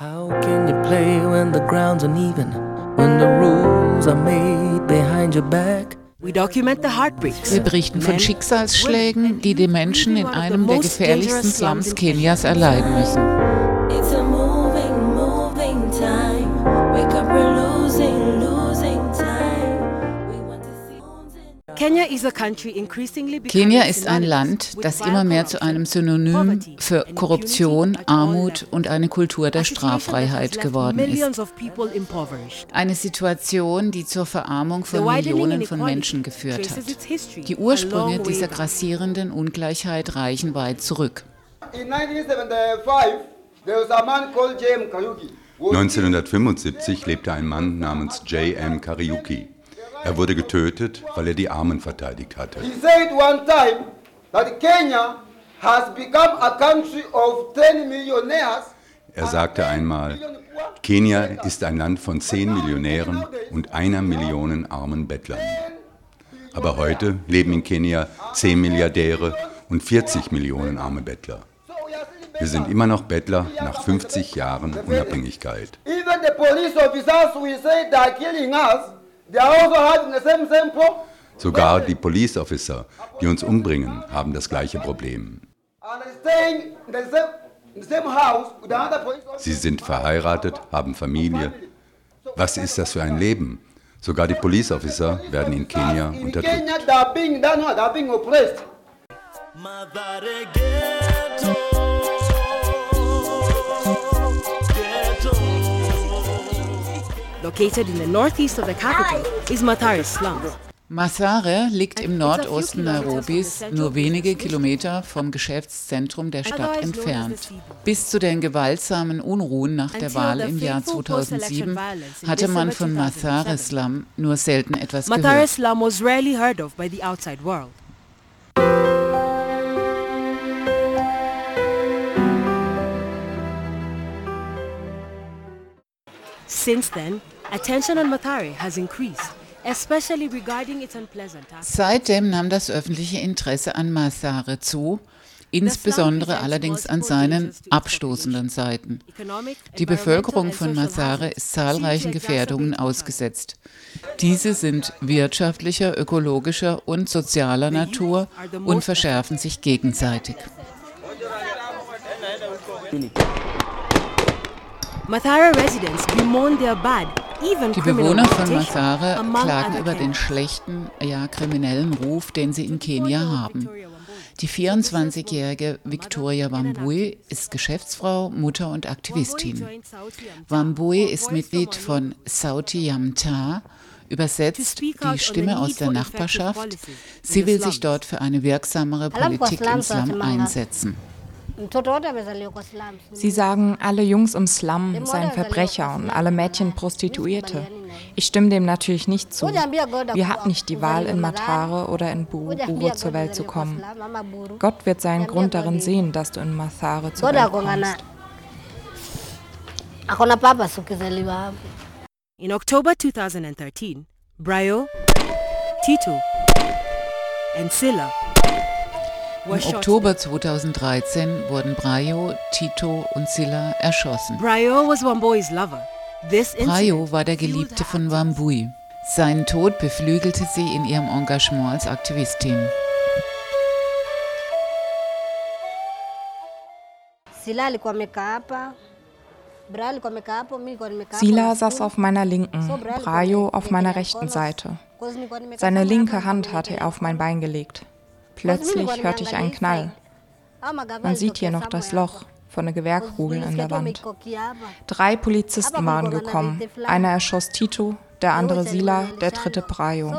How can you play when the ground's uneven? When the rules are made behind your back? Wir berichten von Schicksalsschlägen, die die Menschen in einem der gefährlichsten Slums Kenias erleiden müssen. Kenia ist ein Land, das immer mehr zu einem Synonym für Korruption, Armut und eine Kultur der Straffreiheit geworden ist. Eine Situation, die zur Verarmung von Millionen von Menschen geführt hat. Die Ursprünge dieser grassierenden Ungleichheit reichen weit zurück. 1975 lebte ein Mann namens J.M. Kariuki. Er wurde getötet, weil er die Armen verteidigt hatte. He said one time that Kenya has become a country of 10 millionaires. Er sagte einmal, Kenia ist ein Land von 10 Millionären und einer Million armen Bettlern. Aber heute leben in Kenia 10 Milliardäre und 40 Millionen arme Bettler. Wir sind immer noch Bettler nach 50 Jahren Unabhängigkeit. Even the police officers we say they are killing us Sogar die Police Officer, die uns umbringen, haben das gleiche Problem. Sie sind verheiratet, haben Familie. Was ist das für ein Leben? Sogar die Police Officer werden in Kenia unterdrückt. Located in the northeast of the capital is Mathare slums. Mathare liegt im Nordosten Nairobis, nur wenige Kilometer vom Geschäftszentrum der Stadt entfernt. Bis zu den gewaltsamen Unruhen nach der Wahl im Jahr 2007 hatte man von Mathare Slum nur selten etwas gehört. Mathare Slum was rarely heard of by the outside world. Since then, attention on Mathare has increased. Seitdem nahm das öffentliche Interesse an Mathare zu, insbesondere allerdings an seinen abstoßenden Seiten. Die Bevölkerung von Mathare ist zahlreichen Gefährdungen ausgesetzt. Diese sind wirtschaftlicher, ökologischer und sozialer Natur und verschärfen sich gegenseitig. Mathare residents bemoan their bad die Bewohner von Mathare klagen über den schlechten, ja kriminellen Ruf, den sie in Kenia haben. Die 24-jährige Victoria Wambui ist Geschäftsfrau, Mutter und Aktivistin. Wambui ist Mitglied von Sauti Yamta, übersetzt die Stimme aus der Nachbarschaft. Sie will sich dort für eine wirksamere Politik im Slum einsetzen. Sie sagen, alle Jungs im Slum seien Verbrecher und alle Mädchen Prostituierte. Ich stimme dem natürlich nicht zu. Wir hatten nicht die Wahl, in Matare oder in Buruburu zur Welt zu kommen. Gott wird seinen Grund darin sehen, dass du in Matare zur Welt kommst. In October 2013, Brayo, Tito and Silla im Oktober 2013 wurden Brayo, Tito und Silla erschossen. Brayo war der Geliebte von Wambui. Seinen Tod beflügelte sie in ihrem Engagement als Aktivistin. Sila saß auf meiner linken, Brayo auf meiner rechten Seite. Seine linke Hand hatte er auf mein Bein gelegt. Plötzlich hörte ich einen Knall. Man sieht hier noch das Loch von der Gewehrkugel an der Wand. Drei Polizisten waren gekommen. Einer erschoss Tito, der andere Sila, der dritte Brayo.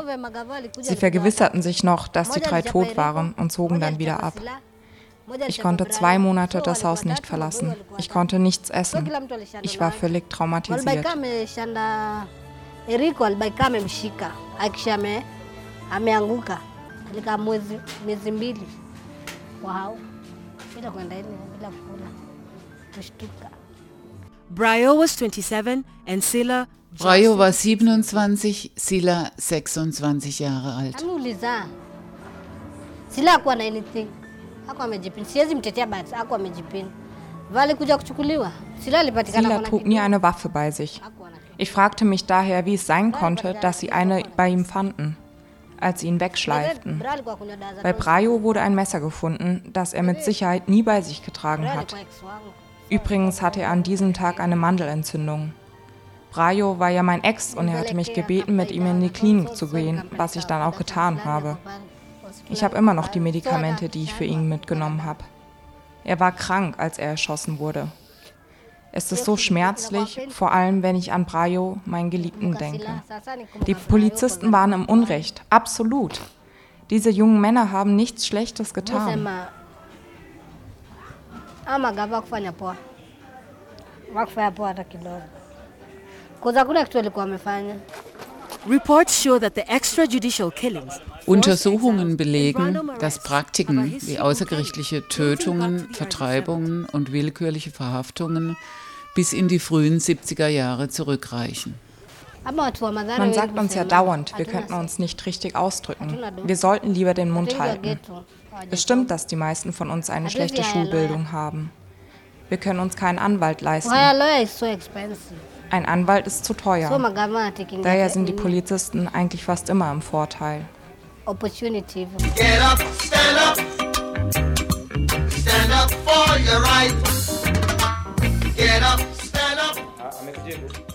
Sie vergewisserten sich noch, dass die drei tot waren und zogen dann wieder ab. Ich konnte zwei Monate das Haus nicht verlassen. Ich konnte nichts essen. Ich war völlig traumatisiert. Alikaa mwezi miezi mbili kwa hao bila kwenda ile bila kula kushtuka. Brayo was 27 and Sila Brayo war 27, Sila 26 Jahre alt. Anuliza. Sila hakuwa na anything. Hakuwa amejipin. Siwezi mtetea but hakuwa amejipin. Vale kuja kuchukuliwa. Sila trug nie eine Waffe bei sich. Ich fragte mich daher, wie es sein konnte, dass sie eine bei ihm fanden, als sie ihn wegschleiften. Bei Brayo wurde ein Messer gefunden, das er mit Sicherheit nie bei sich getragen hat. Übrigens hatte er an diesem Tag eine Mandelentzündung. Brayo war ja mein Ex und er hatte mich gebeten, mit ihm in die Klinik zu gehen, was ich dann auch getan habe. Ich habe immer noch die Medikamente, die ich für ihn mitgenommen habe. Er war krank, als er erschossen wurde. Es ist so schmerzlich, vor allem wenn ich an Brayo, meinen Geliebten, denke. Die Polizisten waren im Unrecht, absolut. Diese jungen Männer haben nichts Schlechtes getan. Untersuchungen belegen, dass Praktiken wie außergerichtliche Tötungen, Vertreibungen und willkürliche Verhaftungen bis in die frühen 70er Jahre zurückreichen. Man sagt uns ja dauernd, wir könnten uns nicht richtig ausdrücken. Wir sollten lieber den Mund halten. Es stimmt, dass die meisten von uns eine schlechte Schulbildung haben. Wir können uns keinen Anwalt leisten. Ein Anwalt ist zu teuer. Daher sind die Polizisten eigentlich fast immer im Vorteil. Get up, stand up. Stand up for your right. Get up, stand up.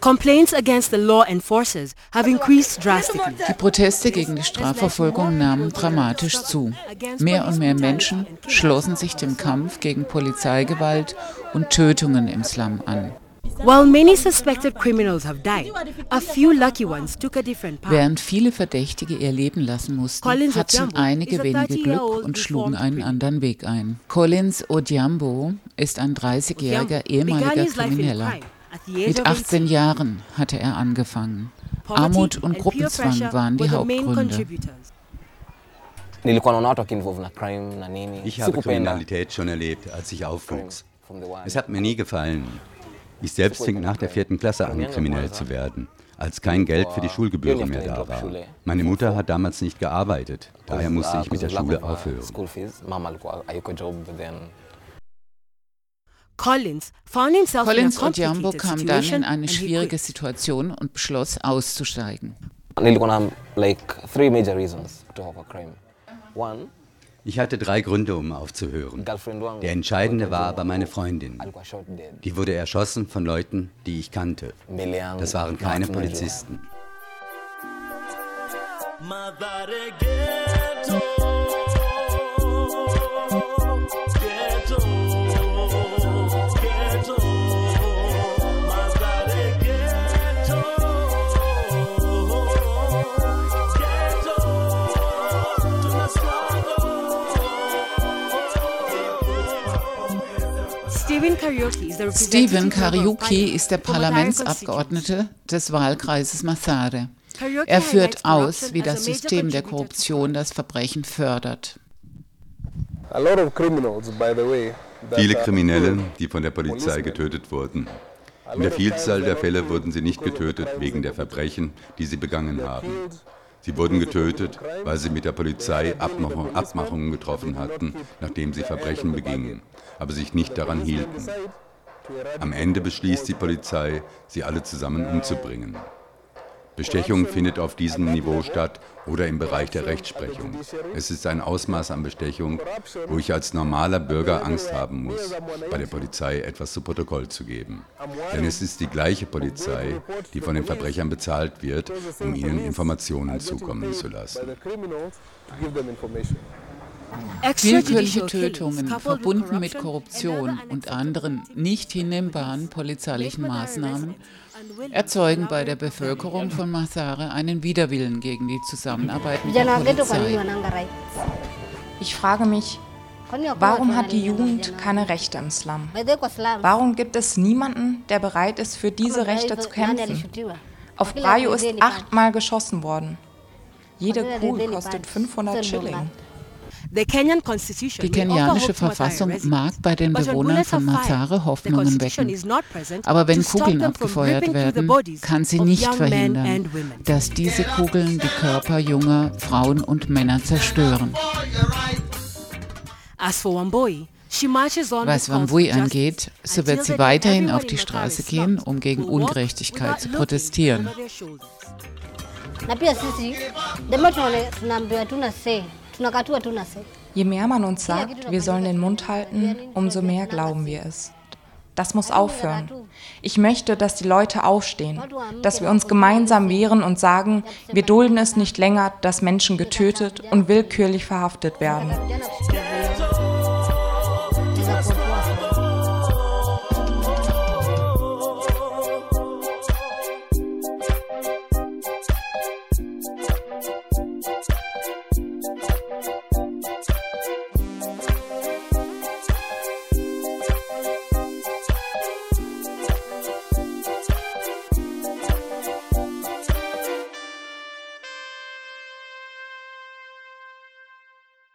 Complaints against the law enforcers have increased drastically. Die Proteste gegen die Strafverfolgung nahmen dramatisch zu. Mehr und mehr Menschen schlossen sich dem Kampf gegen Polizeigewalt und Tötungen im Slum an. Während viele Verdächtige ihr Leben lassen mussten, hatten einige wenige Glück und schlugen einen anderen Weg ein. Collins Odiambo ist ein 30-jähriger ehemaliger Krimineller. Mit 18 Jahren hatte er angefangen. Armut und Gruppenzwang waren die Hauptgründe. Ich habe Kriminalität schon erlebt, als ich aufwuchs. Es hat mir nie gefallen. Ich selbst fing nach der vierten Klasse an, kriminell zu werden, als kein Geld für die Schulgebühren mehr da war. Meine Mutter hat damals nicht gearbeitet, daher musste ich mit der Schule aufhören. Collins, Collins Odhiambo kam dann in eine schwierige Situation und beschloss auszusteigen. Ich hatte drei Gründe, um aufzuhören. Der entscheidende war aber meine Freundin. Die wurde erschossen von Leuten, die ich kannte. Das waren keine Polizisten. Madre Stephen Kariuki ist der Parlamentsabgeordnete des Wahlkreises Masare. Er führt aus, wie das System der Korruption das Verbrechen fördert. Viele Kriminelle, die von der Polizei getötet wurden. In der Vielzahl der Fälle wurden sie nicht getötet wegen der Verbrechen, die sie begangen haben. Sie wurden getötet, weil sie mit der Polizei Abmachungen getroffen hatten, nachdem sie Verbrechen begingen aber sich nicht daran hielten. Am Ende beschließt die Polizei, sie alle zusammen umzubringen. Bestechung findet auf diesem Niveau statt oder im Bereich der Rechtsprechung. Es ist ein Ausmaß an Bestechung, wo ich als normaler Bürger Angst haben muss, bei der Polizei etwas zu Protokoll zu geben. Denn es ist die gleiche Polizei, die von den Verbrechern bezahlt wird, um ihnen Informationen zukommen zu lassen. Willkürliche Tötungen, verbunden mit Korruption und anderen nicht hinnehmbaren polizeilichen Maßnahmen, erzeugen bei der Bevölkerung von Masare einen Widerwillen gegen die Zusammenarbeit mit der Polizei. Ich frage mich, warum hat die Jugend keine Rechte im Slum? Warum gibt es niemanden, der bereit ist, für diese Rechte zu kämpfen? Auf Brayo ist achtmal geschossen worden. Jede Kugel kostet 500 Schilling. Die kenianische Verfassung mag bei den Bewohnern von Mazare Hoffnungen wecken. Aber wenn Kugeln abgefeuert werden, kann sie nicht verhindern, dass diese Kugeln die Körper junger Frauen und Männer zerstören. Was Wambui angeht, so wird sie weiterhin auf die Straße gehen, um gegen Ungerechtigkeit zu protestieren. Je mehr man uns sagt, wir sollen den Mund halten, umso mehr glauben wir es. Das muss aufhören. Ich möchte, dass die Leute aufstehen, dass wir uns gemeinsam wehren und sagen, wir dulden es nicht länger, dass Menschen getötet und willkürlich verhaftet werden.